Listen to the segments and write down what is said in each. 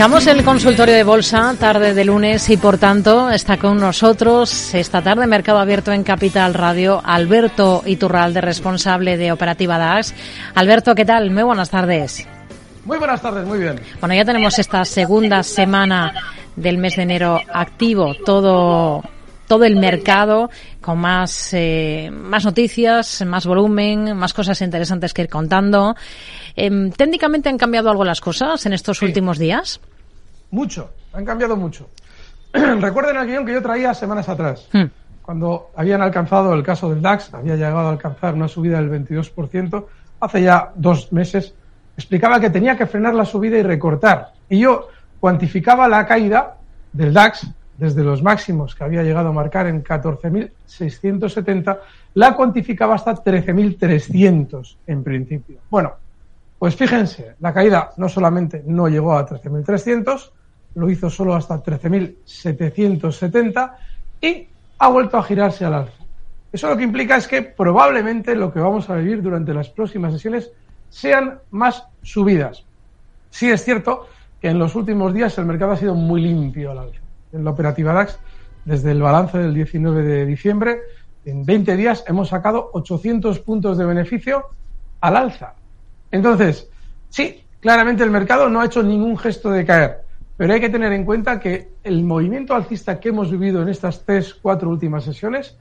Arrancamos el consultorio de bolsa tarde de lunes y por tanto está con nosotros esta tarde Mercado Abierto en Capital Radio Alberto Iturralde, responsable de Operativa DAX. Alberto, ¿qué tal? Muy buenas tardes. Muy buenas tardes, muy bien. Bueno, ya tenemos esta segunda semana del mes de enero activo, todo todo el mercado con más, eh, más noticias, más volumen, más cosas interesantes que ir contando. Em, ¿Técnicamente han cambiado algo las cosas en estos últimos días? Mucho, han cambiado mucho. Recuerden el guion que yo traía semanas atrás, hmm. cuando habían alcanzado el caso del DAX, había llegado a alcanzar una subida del 22%, hace ya dos meses, explicaba que tenía que frenar la subida y recortar. Y yo cuantificaba la caída del DAX desde los máximos que había llegado a marcar en 14.670, la cuantificaba hasta 13.300 en principio. Bueno, pues fíjense, la caída no solamente no llegó a 13.300, lo hizo solo hasta 13.770 y ha vuelto a girarse al alza. Eso lo que implica es que probablemente lo que vamos a vivir durante las próximas sesiones sean más subidas. Sí es cierto que en los últimos días el mercado ha sido muy limpio al alza en la operativa DAX, desde el balance del 19 de diciembre, en 20 días hemos sacado 800 puntos de beneficio al alza. Entonces, sí, claramente el mercado no ha hecho ningún gesto de caer, pero hay que tener en cuenta que el movimiento alcista que hemos vivido en estas tres, cuatro últimas sesiones,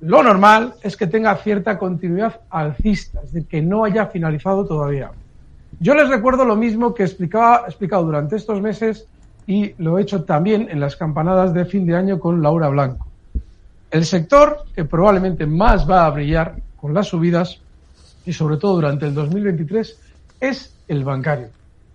lo normal es que tenga cierta continuidad alcista, es decir, que no haya finalizado todavía. Yo les recuerdo lo mismo que explicaba, explicado durante estos meses y lo he hecho también en las campanadas de fin de año con Laura Blanco. El sector que probablemente más va a brillar con las subidas y sobre todo durante el 2023 es el bancario.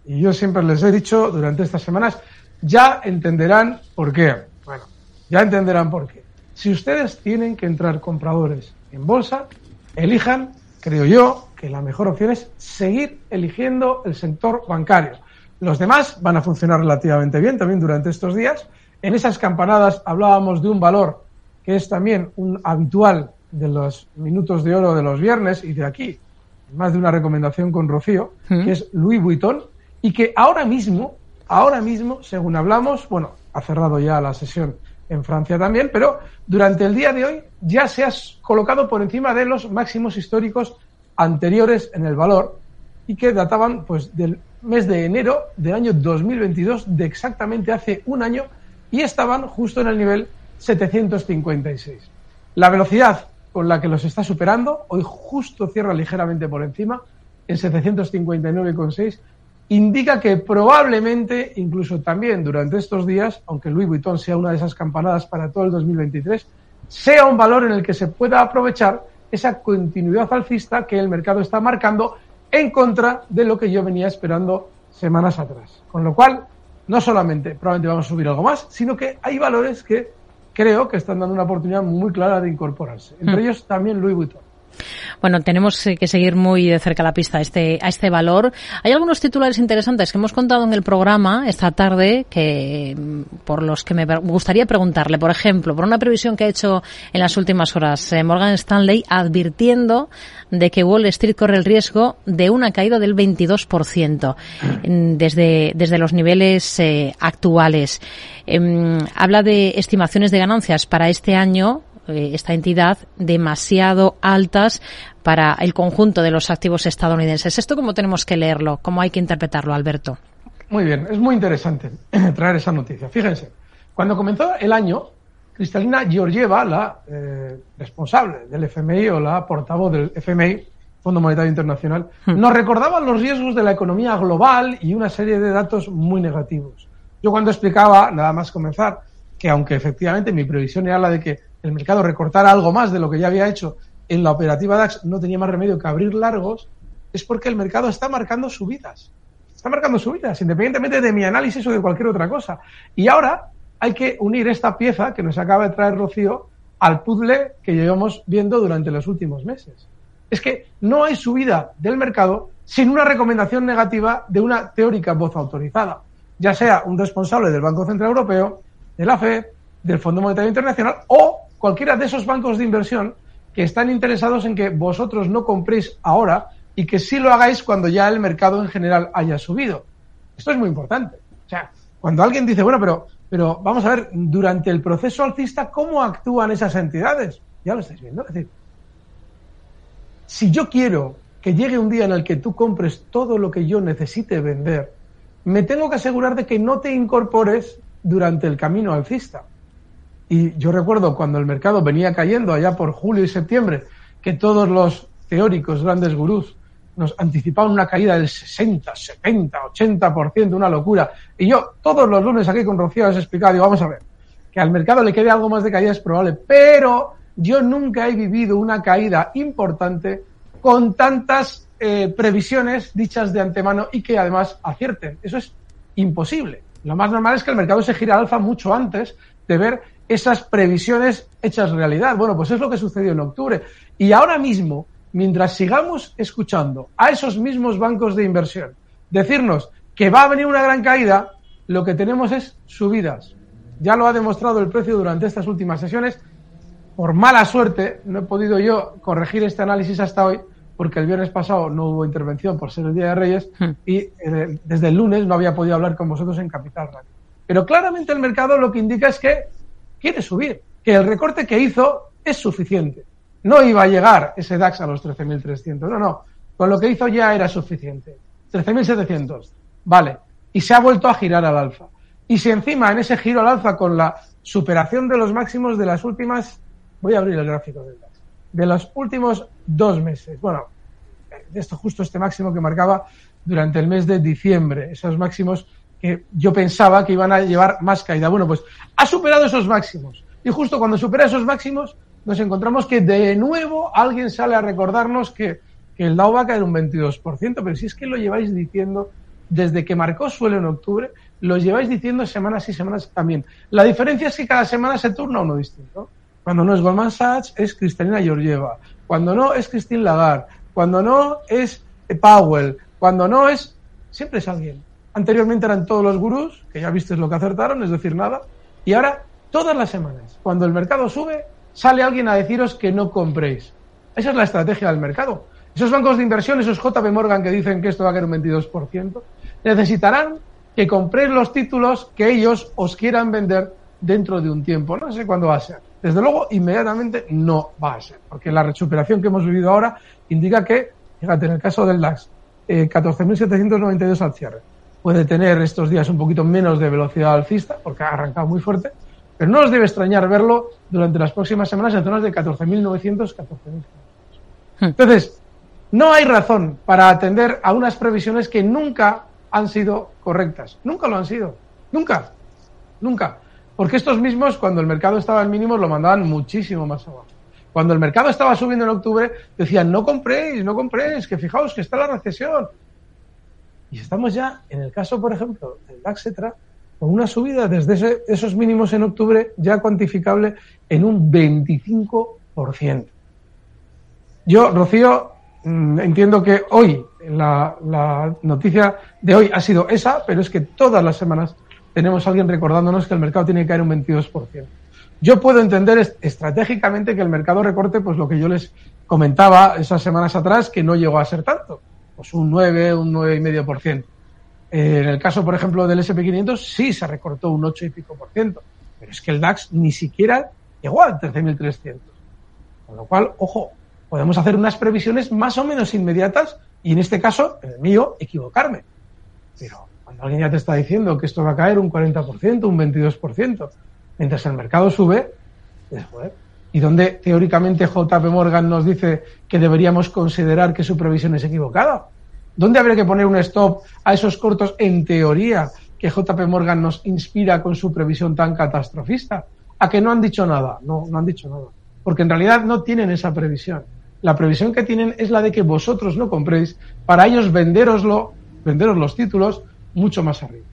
Y yo siempre les he dicho durante estas semanas, ya entenderán por qué. Bueno, ya entenderán por qué. Si ustedes tienen que entrar compradores en bolsa, elijan, creo yo, que la mejor opción es seguir eligiendo el sector bancario los demás van a funcionar relativamente bien también durante estos días. En esas campanadas hablábamos de un valor que es también un habitual de los minutos de oro de los viernes y de aquí, más de una recomendación con Rocío, que es Louis Vuitton, y que ahora mismo, ahora mismo, según hablamos, bueno, ha cerrado ya la sesión en Francia también, pero durante el día de hoy ya se ha colocado por encima de los máximos históricos anteriores en el valor y que databan pues del mes de enero del año 2022, de exactamente hace un año, y estaban justo en el nivel 756. La velocidad con la que los está superando, hoy justo cierra ligeramente por encima, en 759,6, indica que probablemente, incluso también durante estos días, aunque Louis Vuitton sea una de esas campanadas para todo el 2023, sea un valor en el que se pueda aprovechar esa continuidad alcista que el mercado está marcando en contra de lo que yo venía esperando semanas atrás. Con lo cual, no solamente probablemente vamos a subir algo más, sino que hay valores que creo que están dando una oportunidad muy clara de incorporarse. Entre hmm. ellos también Louis Vuitton. Bueno, tenemos eh, que seguir muy de cerca la pista a este, a este valor. Hay algunos titulares interesantes que hemos contado en el programa esta tarde que, mm, por los que me gustaría preguntarle. Por ejemplo, por una previsión que ha hecho en las últimas horas eh, Morgan Stanley advirtiendo de que Wall Street corre el riesgo de una caída del 22% desde, desde los niveles eh, actuales. Em, habla de estimaciones de ganancias para este año eh, esta entidad demasiado altas para el conjunto de los activos estadounidenses. ¿Esto cómo tenemos que leerlo? ¿Cómo hay que interpretarlo, Alberto? Muy bien, es muy interesante traer esa noticia. Fíjense, cuando comenzó el año, Cristalina Georgieva, la eh, responsable del FMI o la portavoz del FMI, Fondo Monetario Internacional, hmm. nos recordaba los riesgos de la economía global y una serie de datos muy negativos. Yo cuando explicaba, nada más comenzar, que aunque efectivamente mi previsión era la de que el mercado recortara algo más de lo que ya había hecho en la operativa DAX, no tenía más remedio que abrir largos, es porque el mercado está marcando subidas. Está marcando subidas, independientemente de mi análisis o de cualquier otra cosa. Y ahora hay que unir esta pieza que nos acaba de traer Rocío al puzzle que llevamos viendo durante los últimos meses. Es que no hay subida del mercado sin una recomendación negativa de una teórica voz autorizada, ya sea un responsable del Banco Central Europeo, de la FED, del Fondo Monetario Internacional o cualquiera de esos bancos de inversión que están interesados en que vosotros no compréis ahora y que sí lo hagáis cuando ya el mercado en general haya subido. Esto es muy importante. O sea, cuando alguien dice, bueno, pero, pero vamos a ver, durante el proceso alcista, ¿cómo actúan esas entidades? Ya lo estáis viendo. Es decir, si yo quiero que llegue un día en el que tú compres todo lo que yo necesite vender, me tengo que asegurar de que no te incorpores durante el camino alcista. Y yo recuerdo cuando el mercado venía cayendo allá por julio y septiembre, que todos los teóricos, grandes gurús, nos anticipaban una caída del 60, 70, 80%, una locura. Y yo todos los lunes aquí con Rocío les explicado, digo, vamos a ver, que al mercado le quede algo más de caída es probable, pero yo nunca he vivido una caída importante con tantas eh, previsiones dichas de antemano y que además acierten. Eso es imposible. Lo más normal es que el mercado se gire al alfa mucho antes de ver esas previsiones hechas realidad. Bueno, pues es lo que sucedió en octubre. Y ahora mismo mientras sigamos escuchando a esos mismos bancos de inversión decirnos que va a venir una gran caída, lo que tenemos es subidas. Ya lo ha demostrado el precio durante estas últimas sesiones. Por mala suerte, no he podido yo corregir este análisis hasta hoy, porque el viernes pasado no hubo intervención por ser el Día de Reyes hmm. y eh, desde el lunes no había podido hablar con vosotros en Capital Radio. Pero claramente el mercado lo que indica es que quiere subir, que el recorte que hizo es suficiente. No iba a llegar ese DAX a los 13.300. No, no. Con lo que hizo ya era suficiente. 13.700. Vale. Y se ha vuelto a girar al alfa. Y si encima en ese giro al alfa con la superación de los máximos de las últimas, voy a abrir el gráfico del DAX, de los últimos dos meses. Bueno, esto justo este máximo que marcaba durante el mes de diciembre, esos máximos que yo pensaba que iban a llevar más caída. Bueno, pues ha superado esos máximos. Y justo cuando supera esos máximos, nos encontramos que de nuevo alguien sale a recordarnos que, el Dow va a caer un 22%, pero si es que lo lleváis diciendo desde que marcó suelo en octubre, lo lleváis diciendo semanas y semanas también. La diferencia es que cada semana se turna uno distinto. Cuando no es Goldman Sachs, es Cristalina Georgieva. Cuando no, es Christine Lagarde. Cuando no, es Powell. Cuando no, es... Siempre es alguien. Anteriormente eran todos los gurús, que ya viste lo que acertaron, es decir, nada. Y ahora, todas las semanas, cuando el mercado sube, sale alguien a deciros que no compréis. Esa es la estrategia del mercado. Esos bancos de inversión, esos JP Morgan que dicen que esto va a caer un 22%, necesitarán que compréis los títulos que ellos os quieran vender dentro de un tiempo. No sé cuándo va a ser. Desde luego, inmediatamente no va a ser, porque la recuperación que hemos vivido ahora indica que, fíjate, en el caso del DAX, eh, 14.792 al cierre. Puede tener estos días un poquito menos de velocidad alcista, porque ha arrancado muy fuerte, pero no os debe extrañar verlo durante las próximas semanas en zonas de 14.900, 14.500. Hmm. Entonces, no hay razón para atender a unas previsiones que nunca han sido correctas. Nunca lo han sido. Nunca. Nunca. Porque estos mismos, cuando el mercado estaba en mínimos, lo mandaban muchísimo más abajo. Cuando el mercado estaba subiendo en octubre, decían, no compréis, no compréis, que fijaos que está la recesión. Y estamos ya, en el caso, por ejemplo, del DAX, con una subida desde esos mínimos en octubre ya cuantificable en un 25%. Yo, Rocío, mm, entiendo que hoy, la, la, noticia de hoy ha sido esa, pero es que todas las semanas tenemos a alguien recordándonos que el mercado tiene que caer un 22%. Yo puedo entender estratégicamente que el mercado recorte, pues lo que yo les comentaba esas semanas atrás, que no llegó a ser tanto, pues un 9, un 9,5%. Eh, en el caso, por ejemplo, del SP500, sí se recortó un 8 y pico por ciento, pero es que el DAX ni siquiera llegó al 13.300. Con lo cual, ojo, podemos hacer unas previsiones más o menos inmediatas y en este caso, en el mío, equivocarme. Pero cuando alguien ya te está diciendo que esto va a caer un 40%, un 22%, mientras el mercado sube, ¿y donde teóricamente JP Morgan nos dice que deberíamos considerar que su previsión es equivocada? ¿Dónde habría que poner un stop a esos cortos en teoría que JP Morgan nos inspira con su previsión tan catastrofista? ¿A que no han dicho nada? No, no han dicho nada. Porque en realidad no tienen esa previsión. La previsión que tienen es la de que vosotros no compréis para ellos venderoslo, venderos los títulos mucho más arriba.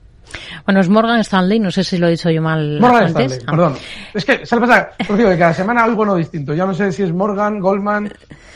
Bueno, es Morgan Stanley, no sé si lo he dicho yo mal Morgan Stanley, ah. perdón. Es que, ¿sabes pasa? Porque cada semana algo no distinto. Ya no sé si es Morgan, Goldman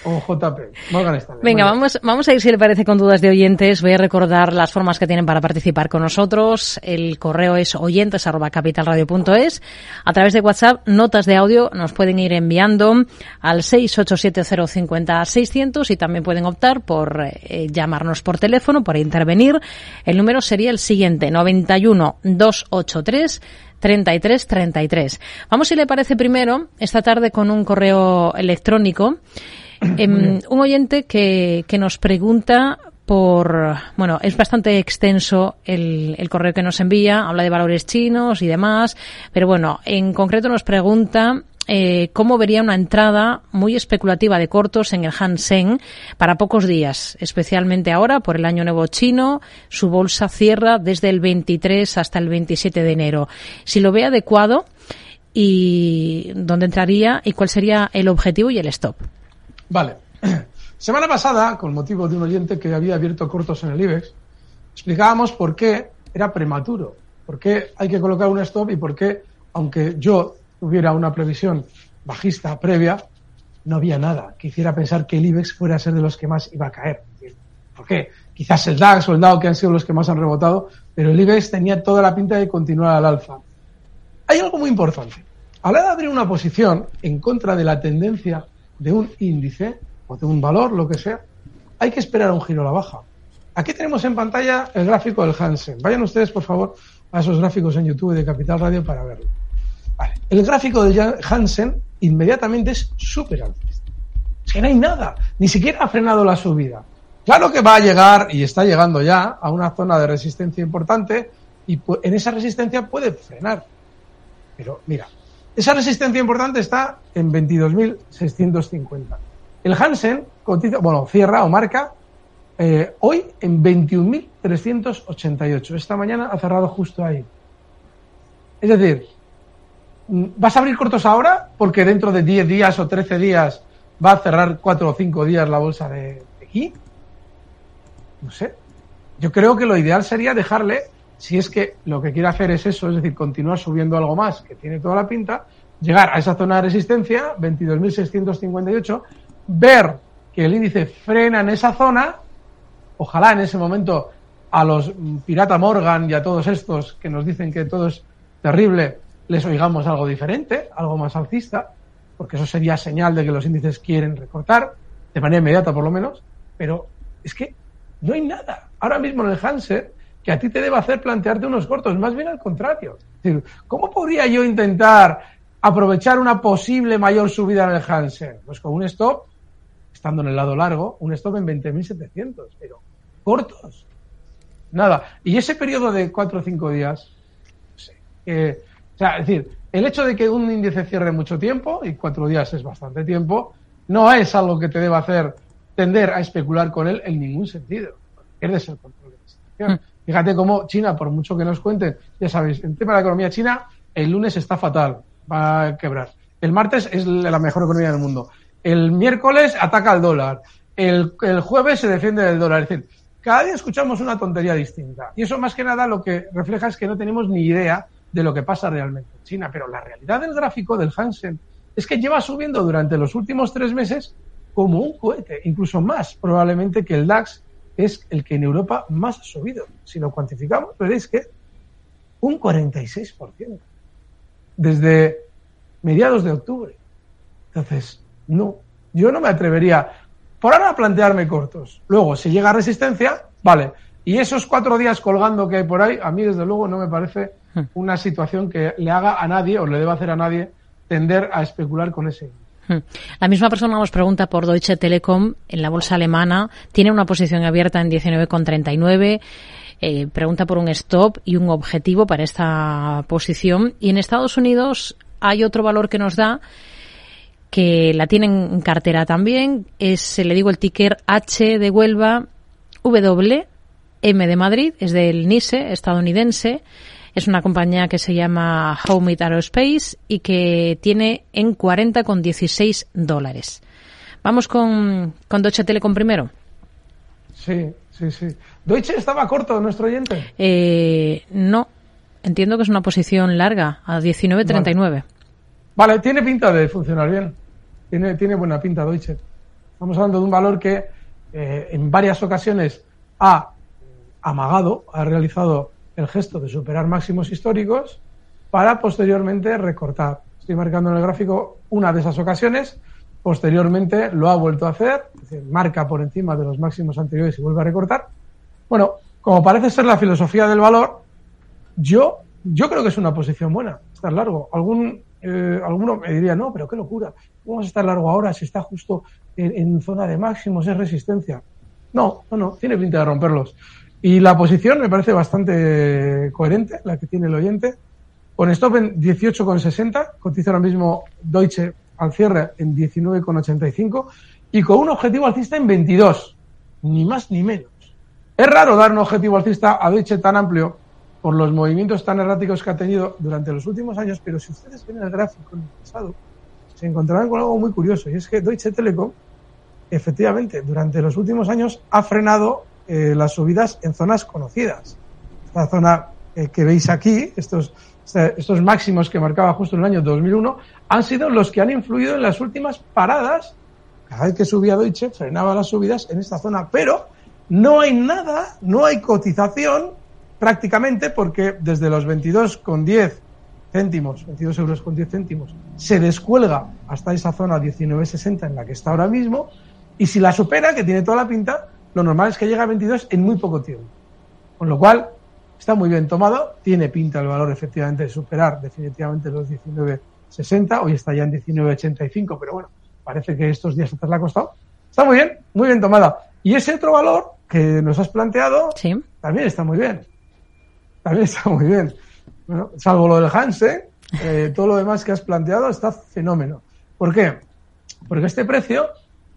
o JP. Morgan Stanley. Venga, vamos, vamos a ir, si le parece, con dudas de oyentes. Voy a recordar las formas que tienen para participar con nosotros. El correo es oyentes arroba capitalradio.es. A través de WhatsApp, notas de audio nos pueden ir enviando al 687050600 y también pueden optar por eh, llamarnos por teléfono, por intervenir. El número sería el siguiente, 90 91 283 33 33. Vamos, si le parece primero, esta tarde con un correo electrónico. Eh, un oyente que, que nos pregunta por, bueno, es bastante extenso el, el, correo que nos envía, habla de valores chinos y demás, pero bueno, en concreto nos pregunta eh, cómo vería una entrada muy especulativa de cortos en el Hansen para pocos días, especialmente ahora por el año nuevo chino. Su bolsa cierra desde el 23 hasta el 27 de enero. Si lo ve adecuado y dónde entraría y cuál sería el objetivo y el stop. Vale. Semana pasada, con motivo de un oyente que había abierto cortos en el IBEX, explicábamos por qué era prematuro, por qué hay que colocar un stop y por qué, aunque yo hubiera una previsión bajista previa, no había nada que hiciera pensar que el IBEX fuera a ser de los que más iba a caer. ¿Por qué? Quizás el DAX o el DAO que han sido los que más han rebotado, pero el IBEX tenía toda la pinta de continuar al alza. Hay algo muy importante. A la hora de abrir una posición en contra de la tendencia de un índice o de un valor, lo que sea, hay que esperar un giro a la baja. Aquí tenemos en pantalla el gráfico del Hansen. Vayan ustedes, por favor, a esos gráficos en YouTube de Capital Radio para verlo. El gráfico de Hansen inmediatamente es súper alcista. Es que no hay nada, ni siquiera ha frenado la subida. Claro que va a llegar, y está llegando ya, a una zona de resistencia importante, y en esa resistencia puede frenar. Pero mira, esa resistencia importante está en 22.650. El Hansen bueno, cierra o marca eh, hoy en 21.388. Esta mañana ha cerrado justo ahí. Es decir, ¿Vas a abrir cortos ahora? Porque dentro de 10 días o 13 días va a cerrar 4 o 5 días la bolsa de, aquí. No sé. Yo creo que lo ideal sería dejarle, si es que lo que quiere hacer es eso, es decir, continuar subiendo algo más, que tiene toda la pinta, llegar a esa zona de resistencia, 22.658, ver que el índice frena en esa zona, ojalá en ese momento a los Pirata Morgan y a todos estos que nos dicen que todo es terrible, les oigamos algo diferente, algo más alcista, porque eso sería señal de que los índices quieren recortar, de manera inmediata por lo menos, pero es que no hay nada ahora mismo en el Hansen que a ti te deba hacer plantearte unos cortos, más bien al contrario. ¿cómo podría yo intentar aprovechar una posible mayor subida en el Hansen? Pues con un stop, estando en el lado largo, un stop en 20.700, pero cortos. Nada. Y ese periodo de cuatro o cinco días, no sé, o sea, es decir, el hecho de que un índice cierre mucho tiempo, y cuatro días es bastante tiempo, no es algo que te deba hacer tender a especular con él en ningún sentido. Pierdes el control de la situación. Mm. Fíjate cómo China, por mucho que nos cuenten, ya sabéis, en tema de la economía china, el lunes está fatal, va a quebrar. El martes es la mejor economía del mundo. El miércoles ataca al dólar. El, el jueves se defiende del dólar. Es decir, cada día escuchamos una tontería distinta. Y eso más que nada lo que refleja es que no tenemos ni idea de lo que pasa realmente en China. Pero la realidad del gráfico del Hansen es que lleva subiendo durante los últimos tres meses como un cohete, incluso más probablemente que el DAX es el que en Europa más ha subido. Si lo cuantificamos, veréis que un 46% desde mediados de octubre. Entonces, no, yo no me atrevería por ahora a plantearme cortos. Luego, si llega resistencia, vale. Y esos cuatro días colgando que hay por ahí, a mí desde luego no me parece. Una situación que le haga a nadie o le deba hacer a nadie tender a especular con ese. Hmm. La misma persona nos pregunta por Deutsche Telekom en la bolsa alemana. Tiene una posición abierta en 19,39. Eh, pregunta por un stop y un objetivo para esta posición. Y en Estados Unidos hay otro valor que nos da que la tienen en cartera también. Es, le digo, el ticker H de Huelva, W, M de Madrid, es del NISE estadounidense. Es una compañía que se llama Homeit Aerospace y que tiene en 40,16 dólares. Vamos con, con Deutsche Telekom primero. Sí, sí, sí. ¿Deutsche estaba corto, nuestro oyente? Eh, no. Entiendo que es una posición larga, a 19.39. Vale. tiene pinta de funcionar bien. Tiene, tiene buena pinta Deutsche. Estamos hablando de un valor que eh, en varias ocasiones ha amagado, ha realizado el gesto de superar máximos históricos para posteriormente recortar. Estoy marcando en el gráfico una de esas ocasiones, posteriormente lo ha vuelto a hacer, marca por encima de los máximos anteriores y vuelve a recortar. Bueno, como parece ser la filosofía del valor, yo, yo creo que es una posición buena, estar largo. Algún, eh, alguno me diría, no, pero qué locura, vamos a estar largo ahora si está justo en, zona de máximos, es resistencia. No, no, no, tiene pinta de romperlos. Y la posición me parece bastante coherente, la que tiene el oyente. Con stop en 18,60, cotiza ahora mismo Deutsche al cierre en 19,85 y con un objetivo alcista en 22, ni más ni menos. Es raro dar un objetivo alcista a Deutsche tan amplio por los movimientos tan erráticos que ha tenido durante los últimos años, pero si ustedes ven el gráfico en el pasado, se encontrarán con algo muy curioso, y es que Deutsche Telekom, efectivamente, durante los últimos años ha frenado eh, las subidas en zonas conocidas. Esta zona eh, que veis aquí, estos, estos máximos que marcaba justo en el año 2001, han sido los que han influido en las últimas paradas. Cada vez que subía Deutsche, frenaba las subidas en esta zona, pero no hay nada, no hay cotización prácticamente porque desde los 22 con 10 céntimos, 22 euros con 10 céntimos, se descuelga hasta esa zona 19.60 en la que está ahora mismo y si la supera, que tiene toda la pinta, lo normal es que llegue a 22 en muy poco tiempo. Con lo cual, está muy bien tomado, tiene pinta el valor efectivamente de superar definitivamente los 19.60, hoy está ya en 19.85, pero bueno, parece que estos días atrás le ha costado. Está muy bien, muy bien tomada. Y ese otro valor que nos has planteado también está muy bien también está muy bien. Bueno, salvo lo del Hansen, eh, todo lo demás que has planteado está fenómeno. ¿Por qué? Porque este precio,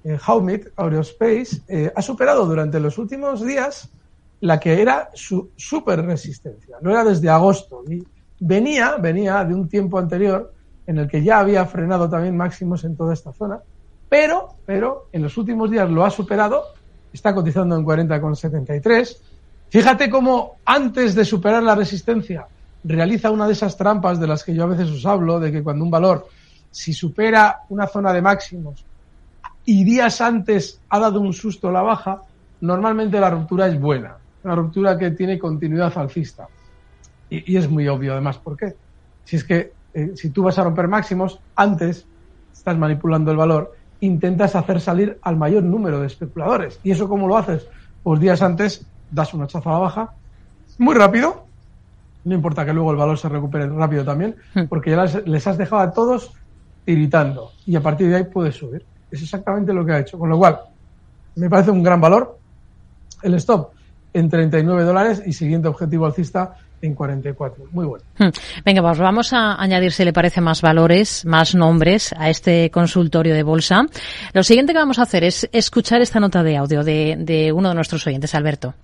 eh, Haumit Aerospace, eh, ha superado durante los últimos días la que era su super resistencia. No era desde agosto. venía, venía de un tiempo anterior en el que ya había frenado también máximos en toda esta zona, pero, pero en los últimos días lo ha superado, está cotizando en 40,73 Fíjate cómo antes de superar la resistencia realiza una de esas trampas de las que yo a veces os hablo, de que cuando un valor, si supera una zona de máximos y días antes ha dado un susto a la baja, normalmente la ruptura es buena, una ruptura que tiene continuidad alcista. Y, es muy obvio además, ¿por qué? Si es que eh, si tú vas a romper máximos, antes estás manipulando el valor, intentas hacer salir al mayor número de especuladores. ¿Y eso cómo lo haces? Pues días antes das una chaza a la baja muy rápido, no importa que luego el valor se recupere rápido también, hmm. porque ya les, has dejado a todos iritando y a partir de ahí puedes subir. Es exactamente lo que ha hecho. Con lo cual, me parece un gran valor. El stop en 39 dólares y siguiente objetivo alcista en 44. Muy bueno. Hmm. Venga, pues vamos a añadir, si le parece, más valores, más nombres a este consultorio de bolsa. Lo siguiente que vamos a hacer es escuchar esta nota de audio de, de uno de nuestros oyentes, Alberto.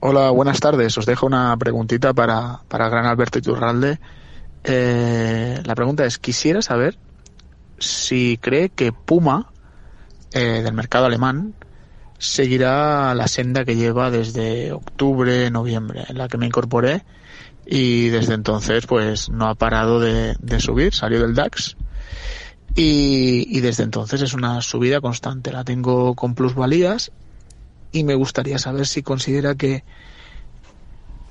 Hola, buenas tardes. Os dejo una preguntita para, para gran Alberto Iturralde. Eh, la pregunta es, quisiera saber si cree que Puma, eh, del mercado alemán, seguirá la senda que lleva desde octubre, noviembre, en la que me incorporé y desde entonces pues no ha parado de, subir, salió del DAX y, y, desde entonces es una subida constante. La tengo con plusvalías y me gustaría saber si considera que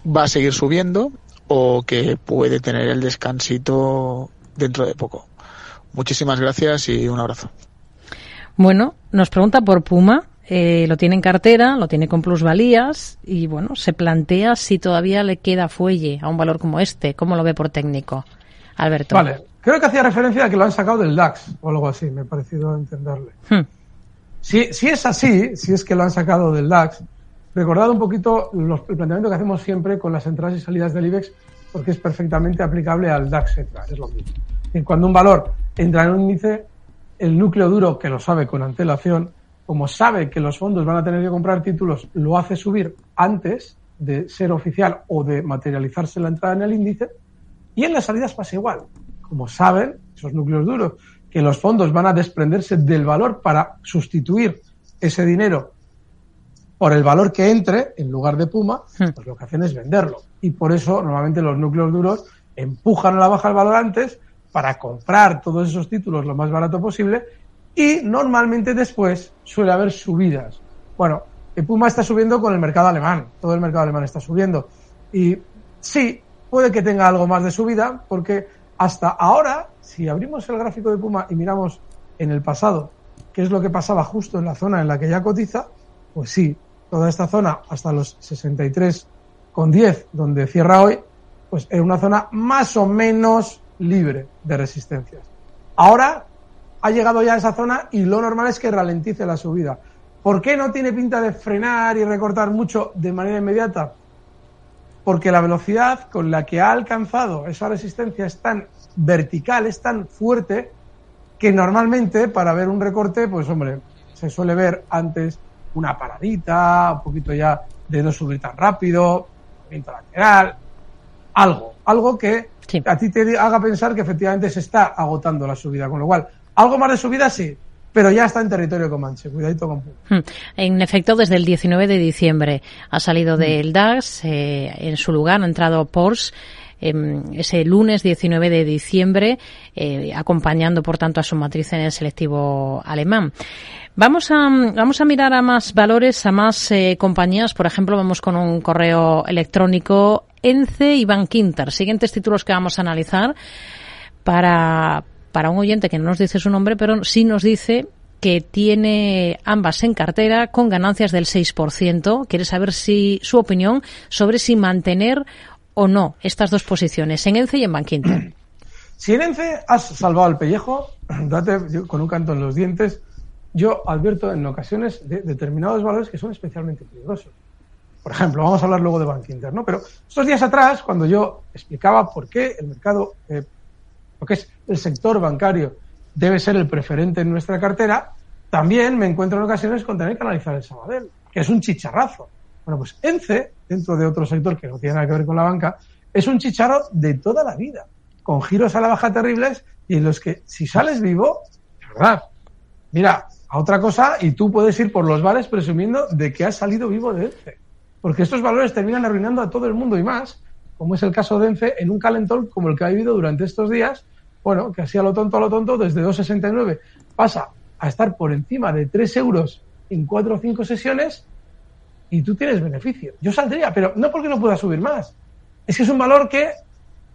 va a seguir subiendo o que puede tener el descansito dentro de poco. Muchísimas gracias y un abrazo. Bueno, nos pregunta por Puma. Eh, lo tiene en cartera, lo tiene con plusvalías y bueno, se plantea si todavía le queda fuelle a un valor como este. ¿Cómo lo ve por técnico? Alberto. Vale, creo que hacía referencia a que lo han sacado del DAX o algo así, me ha parecido entenderle. Hmm. Si, si es así, si es que lo han sacado del DAX, recordad un poquito los, el planteamiento que hacemos siempre con las entradas y salidas del IBEX, porque es perfectamente aplicable al DAX, es lo mismo. Y cuando un valor entra en un índice, el núcleo duro, que lo sabe con antelación, como sabe que los fondos van a tener que comprar títulos, lo hace subir antes de ser oficial o de materializarse la entrada en el índice, y en las salidas pasa igual. Como saben, esos núcleos duros que los fondos van a desprenderse del valor para sustituir ese dinero por el valor que entre en lugar de Puma, hmm. pues lo que hacen es venderlo. Y por eso normalmente los núcleos duros empujan a la baja el valor antes para comprar todos esos títulos lo más barato posible y normalmente después suele haber subidas. Bueno, Puma está subiendo con el mercado alemán, todo el mercado alemán está subiendo. Y sí, puede que tenga algo más de subida porque hasta ahora si abrimos el gráfico de Puma y miramos en el pasado qué es lo que pasaba justo en la zona en la que ya cotiza, pues sí, toda esta zona hasta los 63,5, con 10 donde cierra hoy, pues en una zona más o menos libre de resistencias. Ahora ha llegado ya a esa zona y lo normal es que ralentice la subida. ¿Por qué no tiene pinta de frenar y recortar mucho de manera inmediata? Porque la velocidad con la que ha alcanzado esa resistencia es tan vertical, es tan fuerte, que normalmente para ver un recorte, pues hombre, se suele ver antes una paradita, un poquito ya de no subir tan rápido, movimiento lateral, algo, algo que a ti te haga pensar que efectivamente se está agotando la subida, con lo cual, algo más de subida sí, pero ya está en territorio comanche, cuidadito con hmm. En efecto, desde el 19 de diciembre ha salido hmm. del DAX, eh, en su lugar ha entrado Porsche, em, ese lunes 19 de diciembre, eh, acompañando por tanto a su matriz en el selectivo alemán. Vamos a, vamos a mirar a más valores, a más eh, compañías. Por ejemplo, vamos con un correo electrónico ENCE y Bankinter. Siguientes títulos que vamos a analizar para, para un oyente que no nos dice su nombre, pero sí nos dice que tiene ambas en cartera con ganancias del 6%. Quiere saber si su opinión sobre si mantener o no estas dos posiciones en ENCE y en Bankinter. Si en ENCE has salvado el pellejo, date con un canto en los dientes yo advierto en ocasiones de determinados valores que son especialmente peligrosos. Por ejemplo, vamos a hablar luego de Bank Inter, ¿no? Pero estos días atrás, cuando yo explicaba por qué el mercado, eh, lo que es el sector bancario, debe ser el preferente en nuestra cartera, también me encuentro en ocasiones con tener que analizar el Sabadell, que es un chicharrazo. Bueno, pues ENCE, dentro de otro sector que no tiene nada que ver con la banca, es un chicharro de toda la vida, con giros a la baja terribles y en los que si sales vivo, de verdad, mira, a otra cosa y tú puedes ir por los bares presumiendo de que has salido vivo de ENCE. Porque estos valores terminan arruinando a todo el mundo y más, como es el caso de ENCE, en un calentón como el que ha vivido durante estos días, bueno, que así a lo tonto a lo tonto, desde 2,69 pasa a estar por encima de 3 euros en 4 o 5 sesiones y tú tienes beneficio. Yo saldría, pero no porque no pueda subir más. Es que es un valor que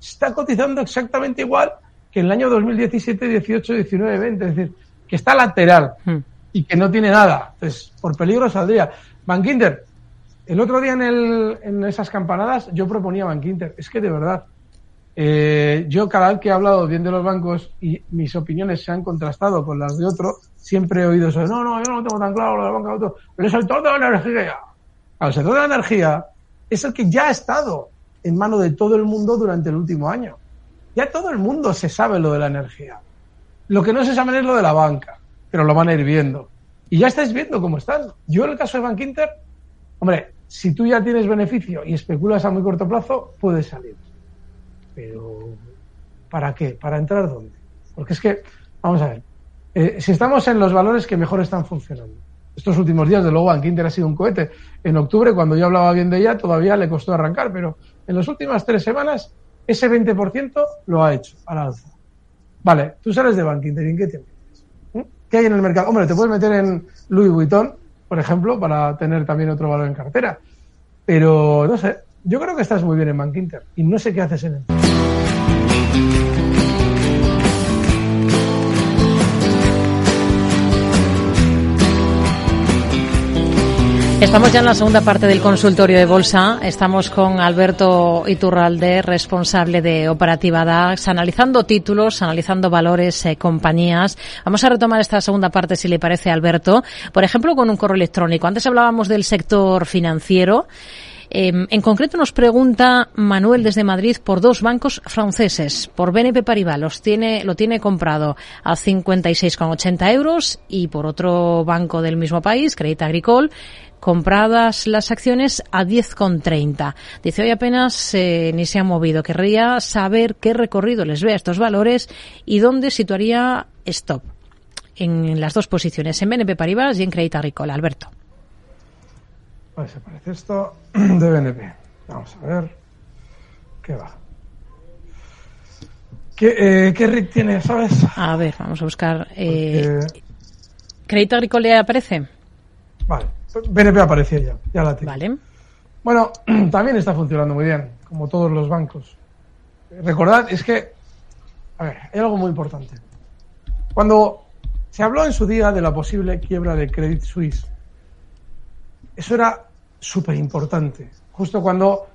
está cotizando exactamente igual que en el año 2017, 18, 19, 20. Es decir, que está lateral hmm. y que no tiene nada. Entonces, por peligro saldría. Bankinter, el otro día en, el, en esas campanadas yo proponía Bankinter. Es que de verdad, eh, yo cada vez que he hablado bien de los bancos y mis opiniones se han contrastado con las de otro, siempre he oído eso. No, no, yo no lo tengo tan claro lo de la banca de otro. Pero el sector de la energía. El sector de la energía es el que ya ha estado en mano de todo el mundo durante el último año. Ya todo el mundo se sabe lo de la energía. Lo que no se sabe es lo de la banca, pero lo van a ir viendo. Y ya estáis viendo cómo están. Yo en el caso de Bank hombre, si tú ya tienes beneficio y especulas a muy corto plazo, puedes salir. Pero, ¿para qué? ¿Para entrar dónde? Porque es que, vamos a ver, eh, si estamos en los valores que mejor están funcionando. Estos últimos días, de luego, Bank Inter ha sido un cohete. En octubre, cuando yo hablaba bien de ella, todavía le costó arrancar, pero en las últimas tres semanas, ese 20% lo ha hecho al alza. Vale, tú sales de Bank Inter, ¿en qué te metes? ¿Mm? ¿Qué hay en el mercado? Hombre, te puedes meter en Louis Vuitton, por ejemplo, para tener también otro valor en cartera. Pero, no sé, yo creo que estás muy bien en Bank Inter y no sé qué haces en él. Estamos ya en la segunda parte del consultorio de bolsa. Estamos con Alberto Iturralde, responsable de Operativa DAX, analizando títulos, analizando valores, eh, compañías. Vamos a retomar esta segunda parte, si le parece, Alberto. Por ejemplo, con un correo electrónico. Antes hablábamos del sector financiero. Em, en concreto nos pregunta Manuel desde Madrid por dos bancos franceses, por BNP Paribas, los tiene, lo tiene comprado a 56,80 euros y por otro banco del mismo país, Crédit Agricole, compradas las acciones a 10,30. Dice, hoy apenas eh, ni se han movido. Querría saber qué recorrido les ve a estos valores y dónde situaría stop en las dos posiciones, en BNP Paribas y en Crédit Agricole. Alberto. Pues se parece esto de BNP. Vamos a ver. ¿Qué va? ¿Qué, eh, RIT tiene, sabes? A ver, vamos a buscar. Eh, ¿Crédito Agricole aparece? Vale. BNP aparecía ya, ya la tengo. Vale. Bueno, también está funcionando muy bien, como todos los bancos. Recordad, es que, a ver, hay algo muy importante. Cuando se habló en su día de la posible quiebra de Credit Suisse, eso era súper importante. Justo cuando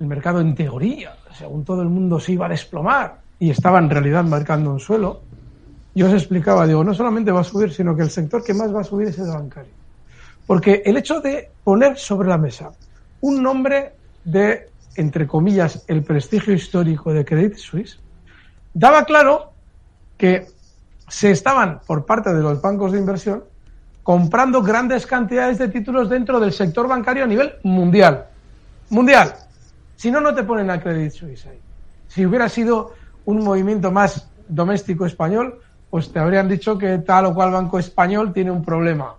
el mercado en teoría, según todo el mundo, se iba a desplomar y estaba en realidad marcando un suelo, yo os explicaba, digo, no solamente va a subir, sino que el sector que más va a subir es el bancario. Porque el hecho de poner sobre la mesa un nombre de, entre comillas, el prestigio histórico de Credit Suisse, daba claro que se estaban, por parte de los bancos de inversión, comprando grandes cantidades de títulos dentro del sector bancario a nivel mundial. Mundial. Si no, no te ponen a Credit Suisse ahí. Si hubiera sido un movimiento más doméstico español, pues te habrían dicho que tal o cual banco español tiene un problema.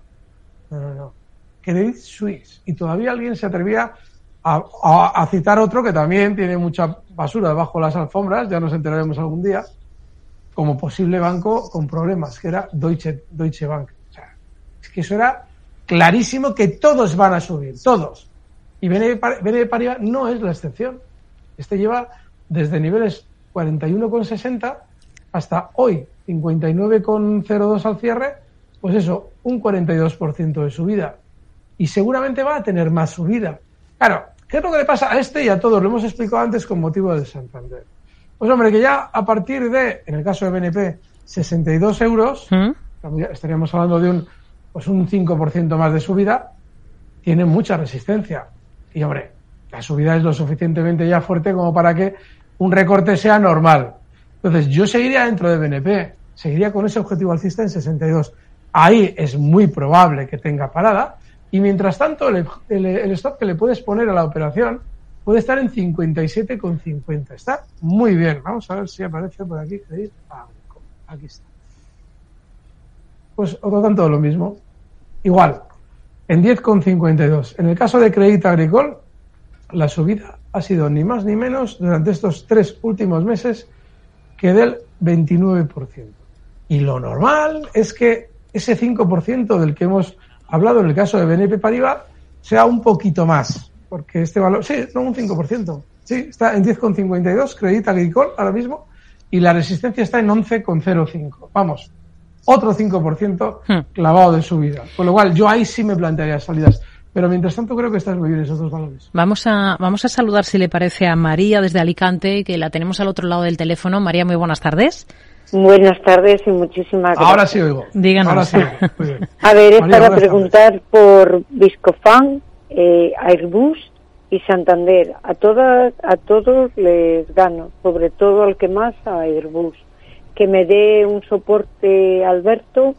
No, no, no. Credit Suisse. Y todavía alguien se atrevía a, citar otro que también tiene mucha basura debajo de las alfombras, ya nos enteraremos algún día, como posible banco con problemas, que era Deutsche, Deutsche Bank. Que eso era clarísimo que todos van a subir, todos. Y BNP Paribas no es la excepción. Este lleva desde niveles 41,60 hasta hoy 59,02 al cierre, pues eso, un 42% de subida. Y seguramente va a tener más subida. Claro, ¿qué es lo que le pasa a este y a todos? Lo hemos explicado antes con motivo del Santander. Pues hombre, que ya a partir de, en el caso de BNP, 62 euros, ¿Mm? estaríamos hablando de un, pues un 5% más de subida, tiene mucha resistencia. Y hombre, la subida es lo suficientemente ya fuerte como para que un recorte sea normal. Entonces, yo seguiría dentro de BNP, seguiría con ese objetivo alcista en 62. Ahí es muy probable que tenga parada y mientras tanto el, stop que le puedes poner a la operación puede estar en 57,50. Está muy bien. Vamos a ver si aparece por aquí. Aquí está. Pues otro tanto lo mismo. Igual, en 10,52. En el caso de Crédito Agricole, la subida ha sido ni más ni menos durante estos tres últimos meses que del 29%. Y lo normal es que ese 5% del que hemos hablado en el caso de BNP Paribas sea un poquito más, porque este valor, sí, no un 5%, sí, está en 10,52, Crédito Agricole ahora mismo, y la resistencia está en 11,05. Vamos, otro 5% hmm. clavado de subida. Con lo cual, yo ahí sí me plantearía salidas. Pero mientras tanto creo que estás muy bien esos dos valores. Vamos a, vamos a saludar, si le parece, a María desde Alicante, que la tenemos al otro lado del teléfono. María, muy buenas tardes. Buenas tardes y muchísimas gracias. Ahora sí oigo. Díganos. Ahora sí A ver, es para preguntar por Viscofan, eh, Airbus y Santander. A todas, a todos les gano, sobre todo al que más a Airbus. Que me dé un soporte Alberto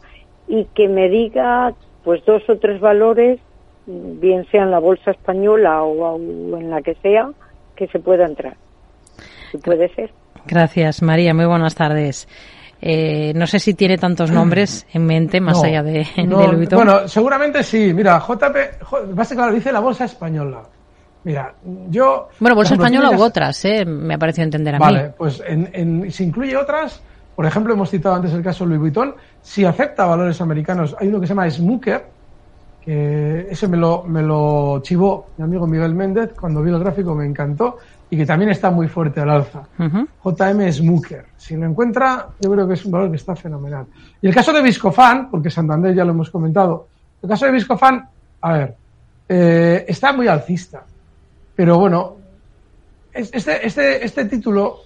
y que me diga pues dos o tres valores bien sea en la bolsa española o, en la que sea, que se pueda entrar. Si puede ser. Gracias, María. Muy buenas tardes. Eh, no sé si tiene tantos nombres en mente más allá de, Bueno, seguramente sí. Mira, JP, básicamente dice la bolsa española. Mira, yo. Bueno, bolsa española u otras, ¿eh? me ha parecido entender a mí. Vale, pues en, en, si incluye otras, por ejemplo, hemos citado antes el caso de Louis Vuitton, si acepta valores americanos, hay uno que se llama Smooker, que ese me lo, me lo chivó mi amigo Miguel Méndez, cuando vi el gráfico me encantó y que también está muy fuerte al alza. JM Smooker. Si lo encuentra, yo creo que es un valor que está fenomenal. Y el caso de Viscofan, porque Santander ya lo hemos comentado, el caso de Viscofan, a ver, eh, está muy alcista. Pero bueno, este, este, este título,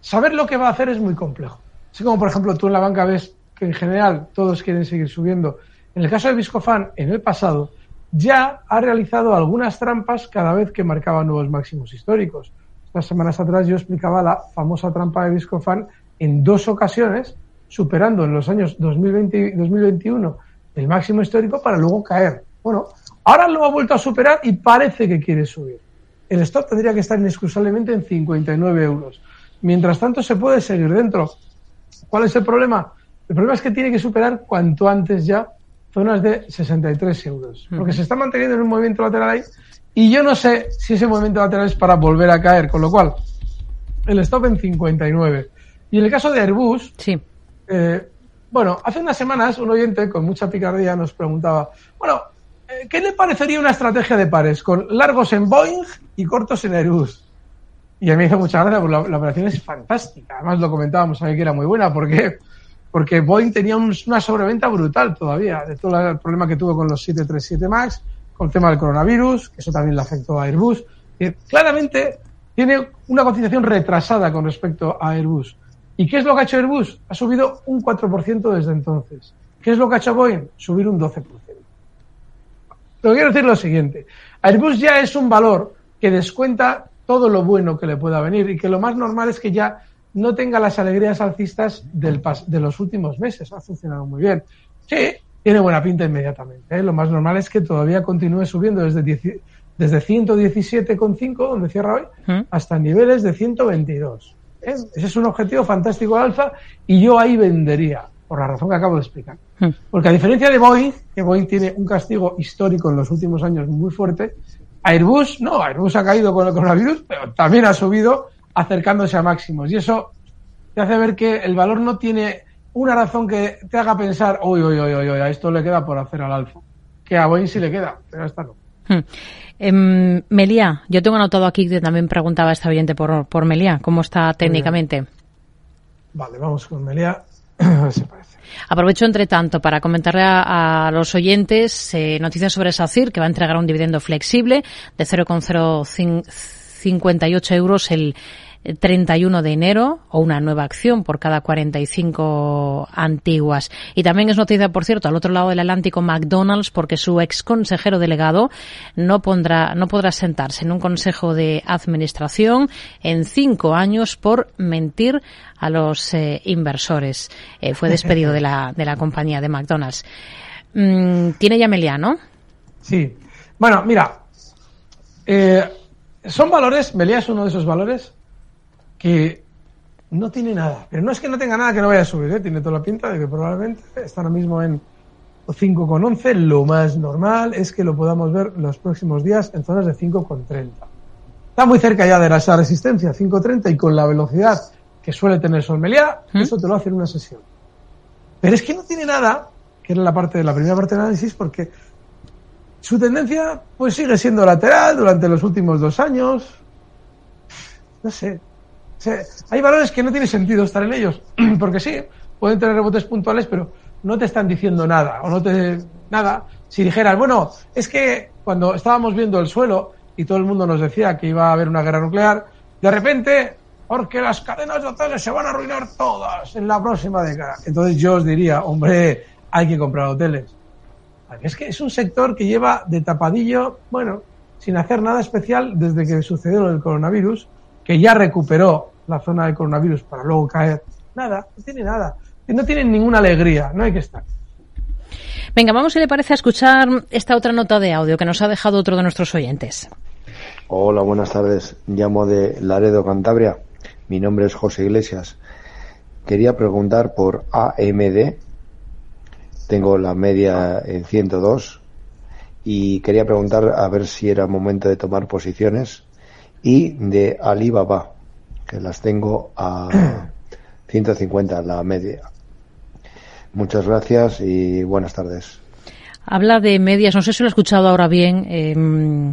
saber lo que va a hacer es muy complejo. Así como, por ejemplo, tú en la banca ves que en general todos quieren seguir subiendo en el caso de Viscofan, en el pasado, ya ha realizado algunas trampas cada vez que marcaba nuevos máximos históricos. Estas semanas atrás yo explicaba la famosa trampa de Viscofan en dos ocasiones, superando en los años 2020 y 2021 el máximo histórico para luego caer. Bueno, ahora lo ha vuelto a superar y parece que quiere subir. El stop tendría que estar inexcusablemente en 59 euros. Mientras tanto, se puede seguir dentro. ¿Cuál es el problema? El problema es que tiene que superar cuanto antes ya zonas de 63 euros. Porque se está manteniendo en un movimiento lateral ahí y yo no sé si ese movimiento lateral es para volver a caer, con lo cual el stop en 59. Y en el caso de Airbus, sí. Eh, bueno, hace unas semanas un oyente con mucha picardía nos preguntaba, bueno, eh, ¿qué le parecería una estrategia de pares con largos en Boeing y cortos en Airbus? Y a mí me hizo mucha gracia, porque la, operación es fantástica. Además lo comentábamos ahí que era muy buena, porque porque Boeing tenía una sobreventa brutal todavía, de todo el problema que tuvo con los 737 MAX, con el tema del coronavirus, que eso también le afectó a Airbus. Y claramente tiene una cotización retrasada con respecto a Airbus. ¿Y qué es lo que ha hecho Airbus? Ha subido un 4% desde entonces. ¿Qué es lo que ha hecho Boeing? Subir un 12%. Pero quiero decir lo siguiente. Airbus ya es un valor que descuenta todo lo bueno que le pueda venir y que lo más normal es que ya no tenga las alegrías alcistas del de los últimos meses. Ha funcionado muy bien. Sí, tiene buena pinta inmediatamente. ¿eh? Lo más normal es que todavía continúe subiendo desde, desde 117,5, donde cierra hoy, ¿Mm? hasta niveles de 122. ¿eh? Ese es un objetivo fantástico de Alfa y yo ahí vendería, por la razón que acabo de explicar. ¿Mm? Porque a diferencia de Boeing, que Boeing tiene un castigo histórico en los últimos años muy fuerte, Airbus, no, Airbus ha caído con el coronavirus, pero también ha subido acercándose a máximos. Y eso te hace ver que el valor no tiene una razón que te haga pensar, uy, uy, uy, uy, a esto le queda por hacer al alfa. Que a Boeing sí le queda, pero a esta no. Hmm. Em, Melia, yo tengo anotado aquí que también preguntaba esta oyente por, por Melia, ¿cómo está técnicamente? Vale, vamos con Melia. a ver si parece. Aprovecho, entre tanto, para comentarle a, los oyentes eh, noticias sobre SACIR, que va a entregar un dividendo flexible de 0,058 euros el 31 de enero o una nueva acción por cada 45 antiguas. Y también es noticia, por cierto, al otro lado del Atlántico McDonald's porque su ex consejero delegado no pondrá, no podrá sentarse en un consejo de administración en cinco años por mentir a los eh, inversores. Eh, fue despedido de la, de la compañía de McDonald's. Mm, Tiene ya Melia, ¿no? Sí. Bueno, mira, eh, son valores, Melia es uno de esos valores que no tiene nada. Pero no es que no tenga nada que no vaya a subir, ¿eh? tiene toda la pinta de que probablemente está ahora mismo en 5,11. Lo más normal es que lo podamos ver los próximos días en zonas de 5,30. Está muy cerca ya de esa resistencia, 5,30, y con la velocidad que suele tener Solmelia, ¿Mm? eso te lo hace en una sesión. Pero es que no tiene nada, que era la parte de la primera parte del análisis, porque su tendencia pues sigue siendo lateral durante los últimos dos años. No sé, hay valores que no tiene sentido estar en ellos, porque sí, pueden tener rebotes puntuales, pero no te están diciendo nada, o no te nada. Si dijeras, bueno, es que cuando estábamos viendo el suelo y todo el mundo nos decía que iba a haber una guerra nuclear, de repente, porque las cadenas de hoteles se van a arruinar todas en la próxima década. Entonces yo os diría, hombre, hay que comprar hoteles. Es que es un sector que lleva de tapadillo, bueno, sin hacer nada especial desde que sucedió el coronavirus, que ya recuperó la zona de coronavirus para luego caer. Nada, no tiene nada. No tienen ninguna alegría, no hay que estar. Venga, vamos si le parece a escuchar esta otra nota de audio que nos ha dejado otro de nuestros oyentes. Hola, buenas tardes. Llamo de Laredo, Cantabria. Mi nombre es José Iglesias. Quería preguntar por AMD. Tengo la media en 102 y quería preguntar a ver si era momento de tomar posiciones y de Alibaba, que las tengo a 150 la media. Muchas gracias y buenas tardes. Habla de medias, no sé si lo he escuchado ahora bien em,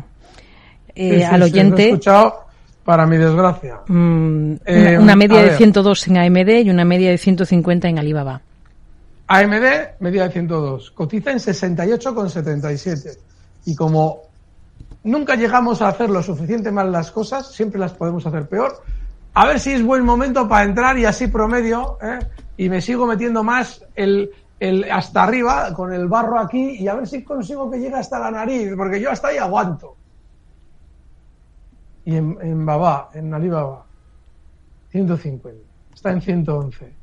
eh, al oyente. lo he escuchado para mi desgracia. Mm, eh, una, media de 102 en AMD y una media de 150 en Alibaba. AMD, media de 102. Cotiza en 68,77. Y como nunca llegamos a hacer lo suficiente mal las cosas, siempre las podemos hacer peor. A ver si es buen momento para entrar y así promedio, ¿eh? y me sigo metiendo más el, el hasta arriba con el barro aquí y a ver si consigo que llegue hasta la nariz, porque yo hasta ahí aguanto. Y en, en Baba, en Alibaba, 150. Está en 111.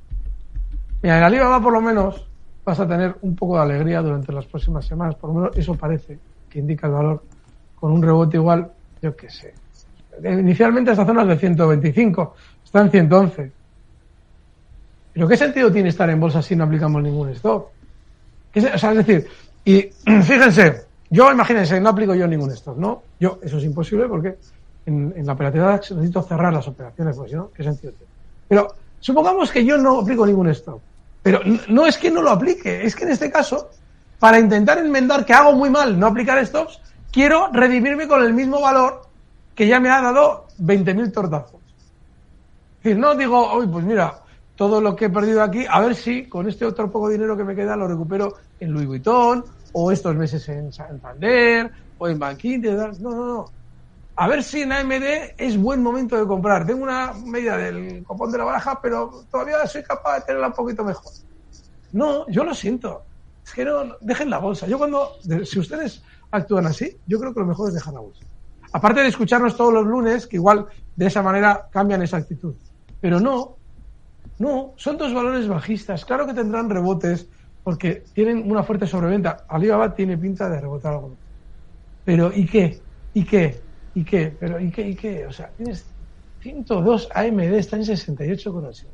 Mira, en Alibaba por lo menos vas a tener un poco de alegría durante las próximas semanas, por lo menos eso parece que indica el valor con un rebote igual, yo qué sé. Inicialmente esta zona es de 125, está en 111. ¿Pero qué sentido tiene estar en bolsa si no aplicamos ningún stop? O sea, es decir, y fíjense, yo imagínense, no aplico yo ningún stop, ¿no? Yo, eso es imposible porque en, la operatividad necesito cerrar las operaciones, pues no, ¿qué sentido tiene? Pero supongamos que yo no aplico ningún stop. Pero no es que no lo aplique, es que en este caso, para intentar enmendar que hago muy mal no aplicar stops, quiero redimirme con el mismo valor que ya me ha dado 20.000 tortazos. Decir, no digo, uy, pues mira, todo lo que he perdido aquí, a ver si con este otro poco dinero que me queda lo recupero en Louis Vuitton, o estos meses en Santander, o en Banquinte. No, no, no. a ver si en AMD es buen momento de comprar. Tengo una media del copón de la baraja, pero todavía soy capaz de tenerla un poquito mejor. No, yo lo siento. Es que no, dejen la bolsa. Yo cuando, si ustedes actúan así, yo creo que lo mejor es dejar la bolsa. Aparte de escucharnos todos los lunes, que igual de esa manera cambian esa actitud. Pero no, no, son dos valores bajistas. Claro que tendrán rebotes porque tienen una fuerte sobreventa. Alibaba tiene pinta de rebotar algo. Pero ¿y qué? ¿Y qué? ¿Y qué? Pero ¿y qué? ¿Y qué? O sea, tienes 102 AMD, está en 68,80.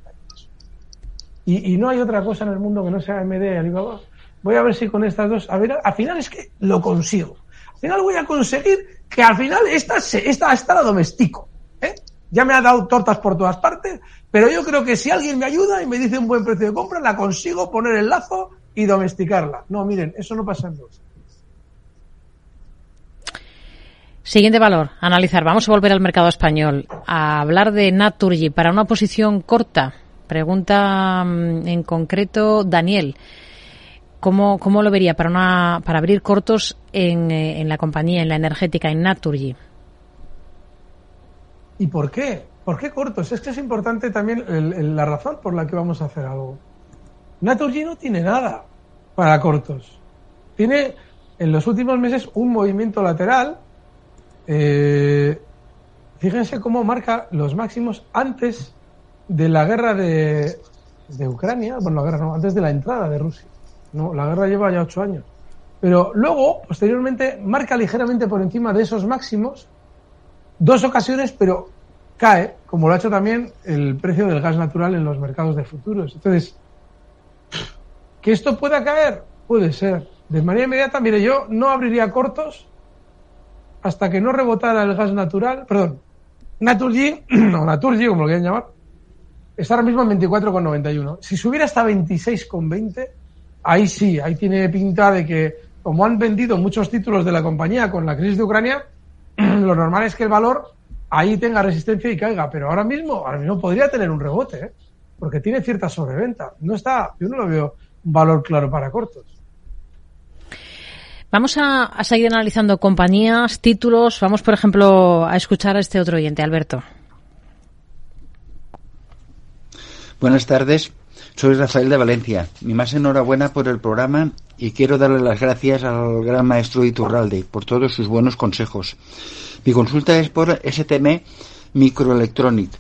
Y, y no hay otra cosa en el mundo que no sea AMD y Alibaba. Voy a ver si con estas dos, a ver, al final es que lo consigo. Al final voy a conseguir que al final esta, esta, esta la domestico. ¿eh? Ya me ha dado tortas por todas partes, pero yo creo que si alguien me ayuda y me dice un buen precio de compra, la consigo poner el lazo y domesticarla. No, miren, eso no pasa en dos. Siguiente valor, analizar. Vamos a volver al mercado español. A hablar de Naturgy para una posición corta. Pregunta mm, en concreto Daniel. ¿Cómo, cómo lo vería para, una, para abrir cortos en, eh, en la compañía, en la energética, en Naturgy? ¿Y por qué? ¿Por qué cortos? Es que es importante también el, la razón por la que vamos a hacer algo. Naturgy no tiene nada para cortos. Tiene en los últimos meses un movimiento lateral. Eh, fíjense cómo marca los máximos antes de la guerra de, de Ucrania. Bueno, la guerra no, antes de la entrada de Rusia. No, la guerra lleva ya ocho años. Pero luego, posteriormente, marca ligeramente por encima de esos máximos dos ocasiones, pero cae, como lo ha hecho también el precio del gas natural en los mercados de futuros. Entonces, que esto pueda caer, puede ser. De manera inmediata, mire, yo no abriría cortos hasta que no rebotara el gas natural, perdón, Naturgy, no, Naturgy, como lo quieran llamar, está ahora mismo en 24,91. Si subiera hasta 26,20, ahí sí, ahí tiene pinta de que, como han vendido muchos títulos de la compañía con la crisis de Ucrania, lo normal es que el valor ahí tenga resistencia y caiga. Pero ahora mismo, ahora mismo podría tener un rebote, ¿eh? porque tiene cierta sobreventa. No está, yo no lo veo un valor claro para cortos. Vamos a, a, seguir analizando compañías, títulos. Vamos, por ejemplo, a escuchar a este otro oyente, Alberto. Buenas tardes. Soy Rafael de Valencia. Mi más enhorabuena por el programa y quiero darle las gracias al gran maestro Iturralde por todos sus buenos consejos. Mi consulta es por STM Microelectronic,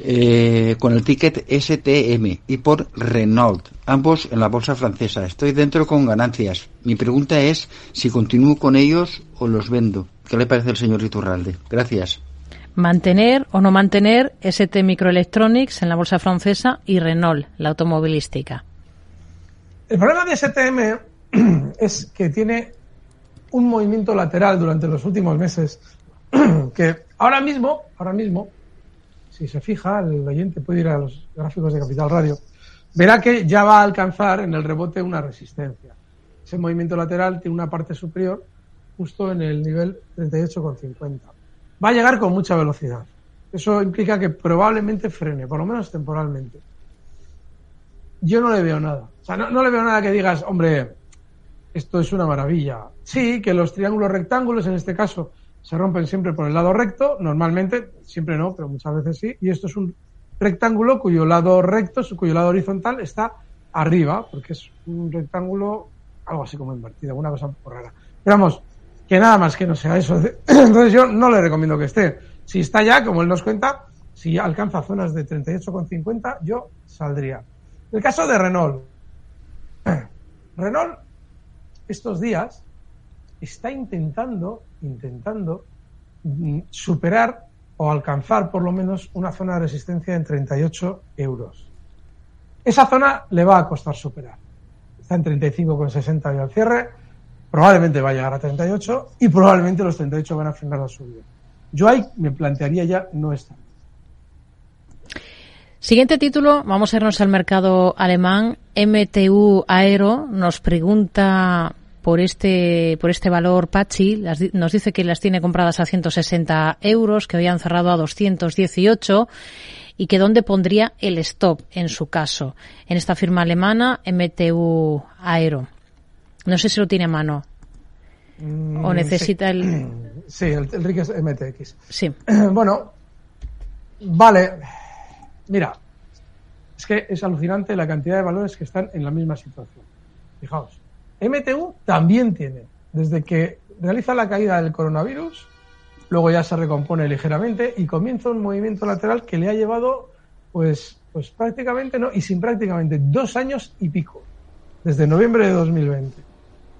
eh, con el ticket STM y por Renault, ambos en la bolsa francesa. Estoy dentro con ganancias. Mi pregunta es si continúo con ellos o los vendo. ¿Qué le parece el señor Iturralde? Gracias mantener o no mantener ST Microelectronics en la bolsa francesa y Renault, la automovilística. El problema de STM es que tiene un movimiento lateral durante los últimos meses que ahora mismo, ahora mismo, si se fija, el oyente puede ir a los gráficos de Capital Radio, verá que ya va a alcanzar en el rebote una resistencia. Ese movimiento lateral tiene una parte superior justo en el nivel 38,50 va a llegar con mucha velocidad. Eso implica que probablemente frene, por lo menos temporalmente. Yo no le veo nada. O sea, no, le veo nada que digas, hombre, esto es una maravilla. Sí, que los triángulos rectángulos, en este caso, se rompen siempre por el lado recto, normalmente, siempre no, pero muchas veces sí. Y esto es un rectángulo cuyo lado recto, cuyo lado horizontal está arriba, porque es un rectángulo algo así como invertido, una cosa por rara. Pero vamos, que nada más que no sea eso. Entonces yo no le recomiendo que esté. Si está ya, como él nos cuenta, si alcanza zonas de 38,50, yo saldría. El caso de Renault. Renault estos días está intentando, intentando mm, superar o alcanzar por lo menos una zona de resistencia en 38 euros. Esa zona le va a costar superar. Está en 35,60 y al cierre probablemente va a llegar a 38 y probablemente los 38 van a frenar la subida. Yo ahí me plantearía ya no estar. Siguiente título, vamos a irnos al mercado alemán. MTU Aero nos pregunta por este, por este valor Pachi, nos dice que las tiene compradas a 160 euros, que habían cerrado a 218 y que dónde pondría el stop en su caso. En esta firma alemana, MTU Aero. No sé si lo tiene a mano. Mm, ¿O necesita el...? Sí, el, el RIC es MTX. Sí. Bueno, vale. Mira, es que es alucinante la cantidad de valores que están en la misma situación. Fijaos, MTU también tiene, desde que realiza la caída del coronavirus, luego ya se recompone ligeramente y comienza un movimiento lateral que le ha llevado, pues, pues prácticamente, no, y sin prácticamente, dos años y pico, desde noviembre de 2020.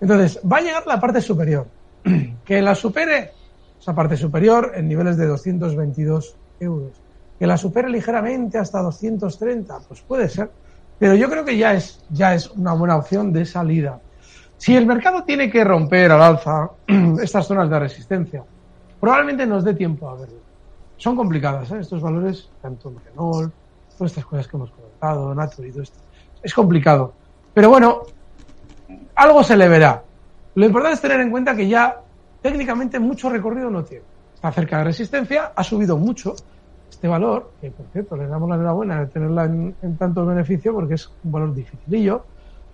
Entonces, va a llegar la parte superior. Que la supere, esa parte superior, en niveles de 222 euros. Que la supere ligeramente hasta 230, pues puede ser. Pero yo creo que ya es, ya es una buena opción de salida. Si el mercado tiene que romper al alza estas zonas de resistencia, probablemente nos dé tiempo a verlo. Son complicadas, ¿eh? estos valores, tanto Renault, todas estas cosas que hemos comentado, Natur y todo esto. Es complicado. Pero bueno, algo se le verá. Lo importante es tener en cuenta que ya técnicamente mucho recorrido no tiene. Está cerca de resistencia, ha subido mucho este valor, que por cierto le damos la enhorabuena de tenerla en, tanto beneficio porque es un valor dificilillo,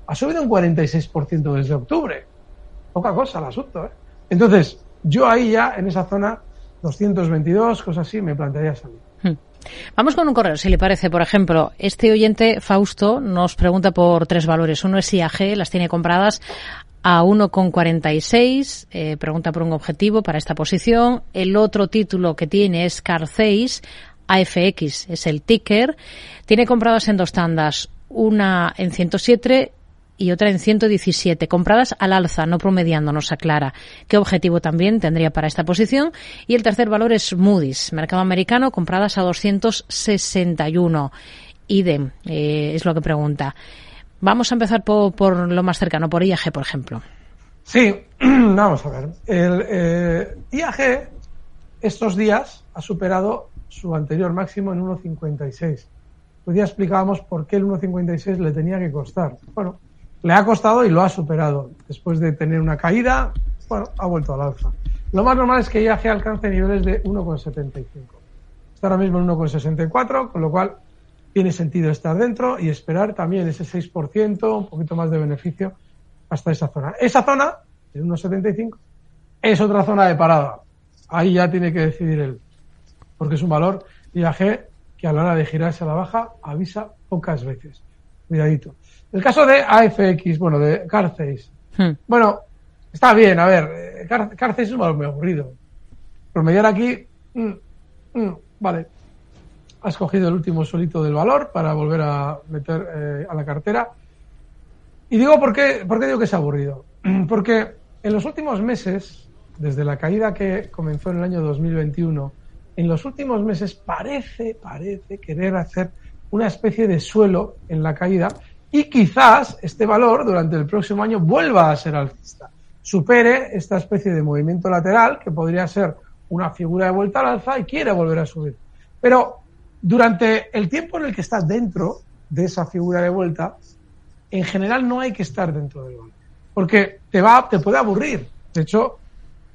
ha subido un 46% desde octubre. Poca cosa el asunto, ¿eh? Entonces, yo ahí ya, en esa zona, 222, cosas así, me plantearía salir. Vamos con un correo, si le parece. Por ejemplo, este oyente, Fausto, nos pregunta por tres valores. Uno es IAG, las tiene compradas a 1,46, eh, pregunta por un objetivo para esta posición. El otro título que tiene es Carceis, AFX es el ticker. Tiene compradas en dos tandas, una en 107 y otra en 117, compradas al alza, no promediando, nos aclara qué objetivo también tendría para esta posición. Y el tercer valor es Moody's, mercado americano, compradas a 261. Idem, eh, es lo que pregunta. Vamos a empezar por, lo más cercano, por IAG, por ejemplo. Sí, vamos a ver. El eh, IAG estos días ha superado su anterior máximo en 1,56. Hoy día explicábamos por qué el 1,56 le tenía que costar. Bueno, le ha costado y lo ha superado. Después de tener una caída, bueno, ha vuelto al alza. Lo más normal es que IAG alcance niveles de 1,75. Está ahora mismo en 1,64, con lo cual tiene sentido estar dentro y esperar también ese 6%, un poquito más de beneficio hasta esa zona. Esa zona, el 1,75, es otra zona de parada. Ahí ya tiene que decidir él, porque es un valor IAG que a la hora de girarse a la baja avisa pocas veces. Cuidadito. El caso de AFX, bueno, de Carceis. Hmm. Bueno, está bien, a ver, eh, Carceis es un valor muy aburrido. Promediar aquí, mm, mm, vale, has cogido el último solito del valor para volver a meter eh, a la cartera. Y digo, ¿por qué, ¿por qué digo que es aburrido? Porque en los últimos meses, desde la caída que comenzó en el año 2021, en los últimos meses parece, parece querer hacer una especie de suelo en la caída y quizás este valor durante el próximo año vuelva a ser alcista, supere esta especie de movimiento lateral que podría ser una figura de vuelta al alza y quiere volver a subir. Pero durante el tiempo en el que estás dentro de esa figura de vuelta, en general no hay que estar dentro del banco, porque te va, te puede aburrir. De hecho,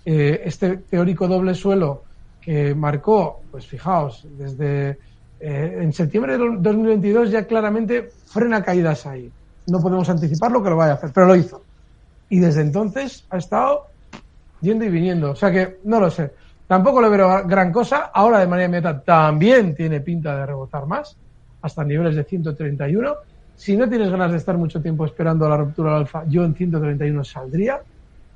eh, este teórico doble suelo que marcó, pues fijaos, desde eh, en septiembre de 2022 ya claramente frena caídas ahí. No podemos anticipar lo que lo vaya a hacer, pero lo hizo. Y desde entonces ha estado yendo y viniendo. O sea que no lo sé. Tampoco le veo gran cosa. Ahora de manera inmediata también tiene pinta de rebotar más, hasta niveles de 131. Si no tienes ganas de estar mucho tiempo esperando la ruptura del alfa, yo en 131 saldría.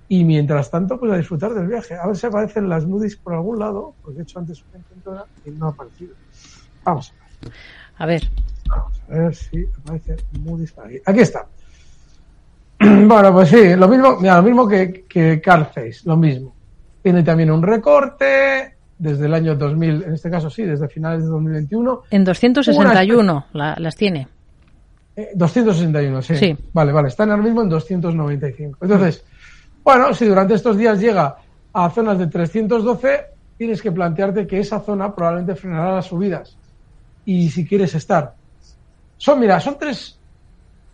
Y mientras tanto, pues a disfrutar del viaje. A ver si aparecen las Moody's por algún lado, porque he hecho antes una intentona y no ha aparecido. Vamos a ver. Vamos a ver si aparece Moody's por aquí. Aquí está. Bueno, pues sí, lo mismo, mira, lo mismo que, que Carface, lo mismo. Tiene también un recorte desde el año 2000, en este caso sí, desde finales de 2021. En 261 las tiene. 261, eh, sí. sí. Vale, vale. Están ahora mismo en 295. Entonces, bueno, si durante estos días llega a zonas de 312, tienes que plantearte que esa zona probablemente frenará las subidas. Y si quieres estar. Son, mira, son tres,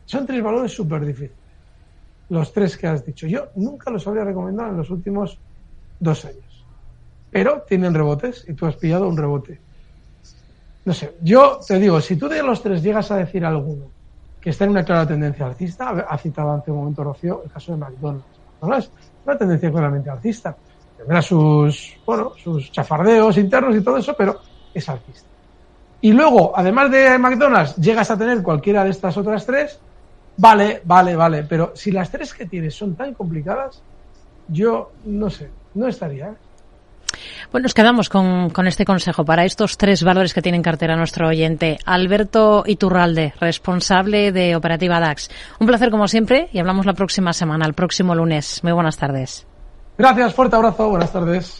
son tres valores súper difíciles. Los tres que has dicho. Yo nunca los habría recomendado en los últimos dos años. Pero tienen rebotes y tú has pillado un rebote. No sé, yo te digo, si tú de los tres llegas a decir alguno que está en una clara tendencia alcista, ha citado ante un momento Rocío el caso de McDonald's. Es una tendencia claramente alcista. Tendrá sus, bueno, sus chafardeos internos y todo eso, pero es alcista. Y luego, además de McDonald's, llegas a tener cualquiera de estas otras tres, vale, vale, vale. Pero si las tres que tienes son tan complicadas, yo no sé, no estaría. ¿eh? Bueno, nos quedamos con, con, este consejo para estos tres valores que tiene en cartera nuestro oyente. Alberto Iturralde, responsable de Operativa DAX. Un placer como siempre y hablamos la próxima semana, el próximo lunes. Muy buenas tardes. Gracias, fuerte abrazo, buenas tardes.